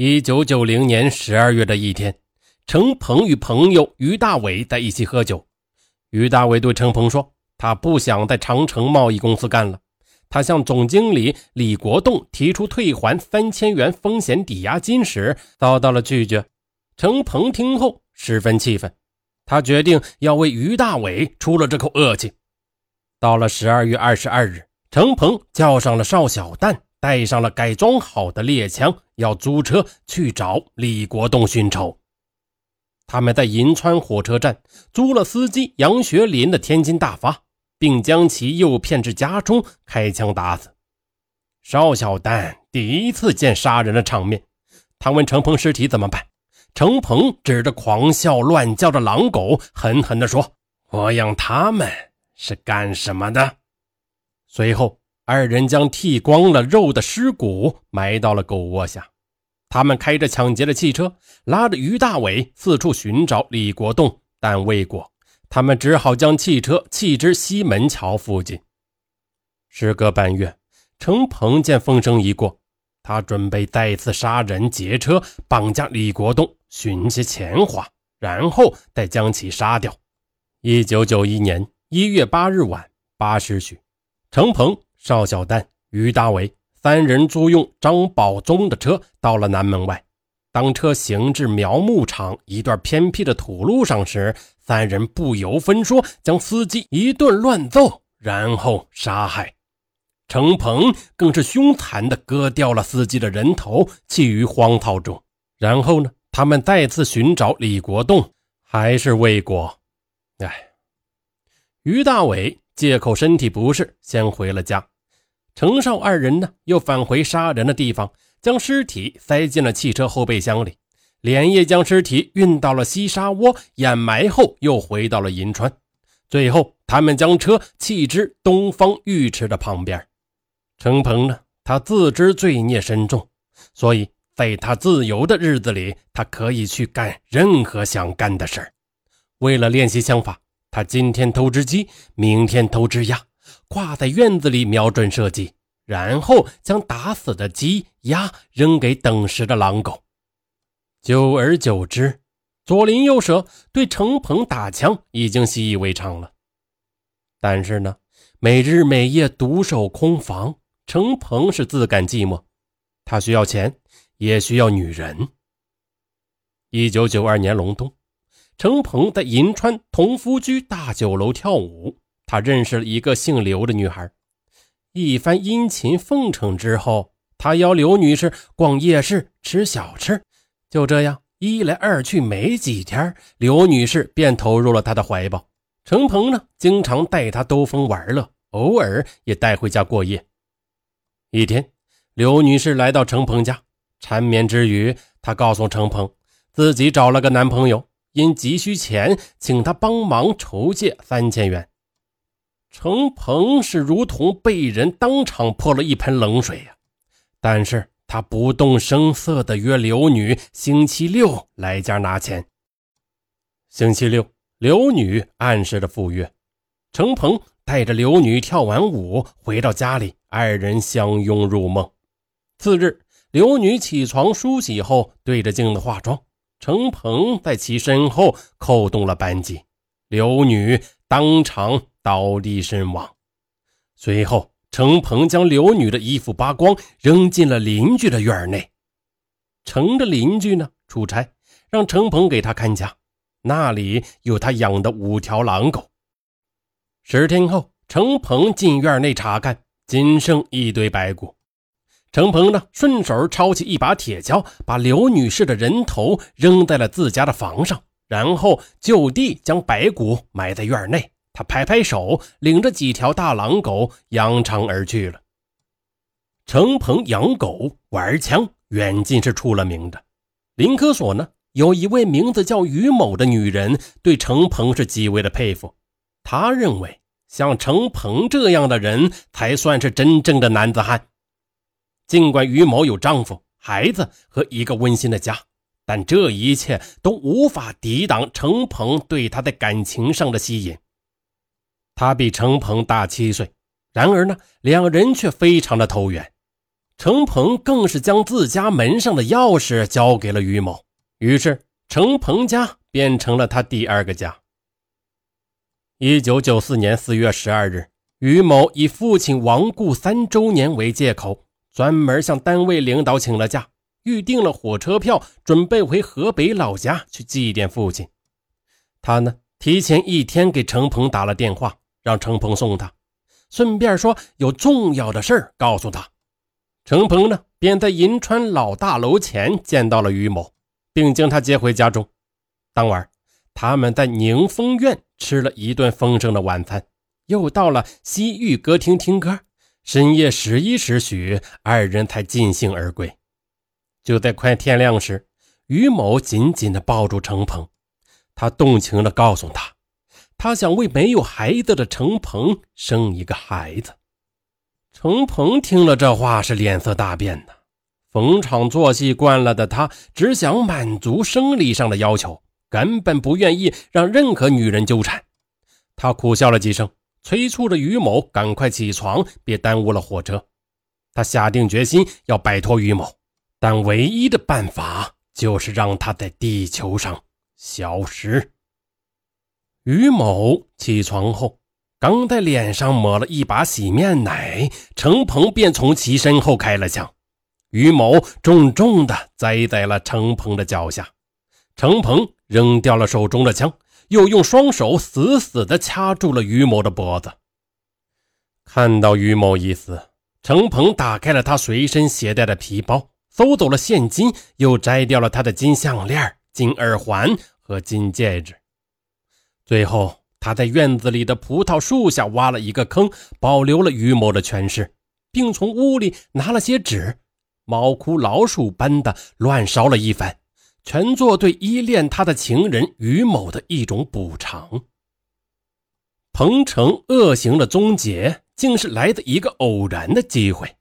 一九九零年十二月的一天，程鹏与朋友于大伟在一起喝酒。于大伟对程鹏说：“他不想在长城贸易公司干了。”他向总经理李国栋提出退还三千元风险抵押金时，遭到了拒绝。程鹏听后十分气愤，他决定要为于大伟出了这口恶气。到了十二月二十二日，程鹏叫上了邵小蛋。带上了改装好的猎枪，要租车去找李国栋寻仇。他们在银川火车站租了司机杨学林的天津大发，并将其诱骗至家中，开枪打死。邵小丹第一次见杀人的场面，他问程鹏尸体怎么办？程鹏指着狂笑乱叫的狼狗，狠狠地说：“我养他们是干什么的？”随后。二人将剃光了肉的尸骨埋到了狗窝下。他们开着抢劫的汽车，拉着于大伟四处寻找李国栋，但未果。他们只好将汽车弃之西门桥附近。时隔半月，程鹏见风声一过，他准备再次杀人劫车，绑架李国栋，寻些钱花，然后再将其杀掉。一九九一年一月八日晚八时许，程鹏。邵小丹、于大伟三人租用张宝忠的车到了南门外。当车行至苗木场一段偏僻的土路上时，三人不由分说将司机一顿乱揍，然后杀害。程鹏更是凶残地割掉了司机的人头，弃于荒草中。然后呢，他们再次寻找李国栋，还是未果。哎，于大伟。借口身体不适，先回了家。程少二人呢，又返回杀人的地方，将尸体塞进了汽车后备箱里，连夜将尸体运到了西沙窝掩埋后，又回到了银川。最后，他们将车弃之东方浴池的旁边。程鹏呢，他自知罪孽深重，所以在他自由的日子里，他可以去干任何想干的事为了练习枪法。他今天偷只鸡，明天偷只鸭，挂在院子里瞄准射击，然后将打死的鸡鸭扔给等食的狼狗。久而久之，左邻右舍对程鹏打枪已经习以为常了。但是呢，每日每夜独守空房，程鹏是自感寂寞。他需要钱，也需要女人。一九九二年隆冬。程鹏在银川同福居大酒楼跳舞，他认识了一个姓刘的女孩。一番殷勤奉承之后，他邀刘女士逛夜市、吃小吃。就这样一来二去，没几天，刘女士便投入了他的怀抱。程鹏呢，经常带她兜风玩乐，偶尔也带回家过夜。一天，刘女士来到程鹏家，缠绵之余，她告诉程鹏，自己找了个男朋友。因急需钱，请他帮忙筹借三千元。程鹏是如同被人当场泼了一盆冷水呀，但是他不动声色地约刘女星期六来家拿钱。星期六，刘女按时的赴约，程鹏带着刘女跳完舞回到家里，二人相拥入梦。次日，刘女起床梳洗后，对着镜子化妆。程鹏在其身后扣动了扳机，刘女当场倒地身亡。随后，程鹏将刘女的衣服扒光，扔进了邻居的院内。程的邻居呢出差，让程鹏给他看家，那里有他养的五条狼狗。十天后，程鹏进院内查看，仅剩一堆白骨。程鹏呢，顺手抄起一把铁锹，把刘女士的人头扔在了自家的房上，然后就地将白骨埋在院内。他拍拍手，领着几条大狼狗扬长而去了。程鹏养狗玩枪，远近是出了名的。林科所呢，有一位名字叫于某的女人，对程鹏是极为的佩服。他认为，像程鹏这样的人，才算是真正的男子汉。尽管于某有丈夫、孩子和一个温馨的家，但这一切都无法抵挡程鹏对她的感情上的吸引。她比程鹏大七岁，然而呢，两人却非常的投缘。程鹏更是将自家门上的钥匙交给了于某，于是程鹏家变成了他第二个家。一九九四年四月十二日，于某以父亲亡故三周年为借口，专门向单位领导请了假，预订了火车票，准备回河北老家去祭奠父亲。他呢，提前一天给程鹏打了电话，让程鹏送他，顺便说有重要的事儿告诉他。程鹏呢，便在银川老大楼前见到了于某，并将他接回家中。当晚，他们在宁丰苑吃了一顿丰盛的晚餐，又到了西域歌厅听歌。深夜十一时许，二人才尽兴而归。就在快天亮时，于某紧紧地抱住程鹏，他动情地告诉他，他想为没有孩子的程鹏生一个孩子。程鹏听了这话，是脸色大变的。逢场作戏惯了的他，只想满足生理上的要求，根本不愿意让任何女人纠缠。他苦笑了几声，催促着于某赶快起床，别耽误了火车。他下定决心要摆脱于某，但唯一的办法就是让他在地球上消失。于某起床后。刚在脸上抹了一把洗面奶，程鹏便从其身后开了枪。于某重重的栽在了程鹏的脚下，程鹏扔掉了手中的枪，又用双手死死的掐住了于某的脖子。看到于某已死，程鹏打开了他随身携带的皮包，搜走了现金，又摘掉了他的金项链、金耳环和金戒指，最后。他在院子里的葡萄树下挖了一个坑，保留了于某的全尸，并从屋里拿了些纸，猫哭老鼠般的乱烧了一番，全做对依恋他的情人于某的一种补偿。彭城恶行的终结，竟是来的一个偶然的机会。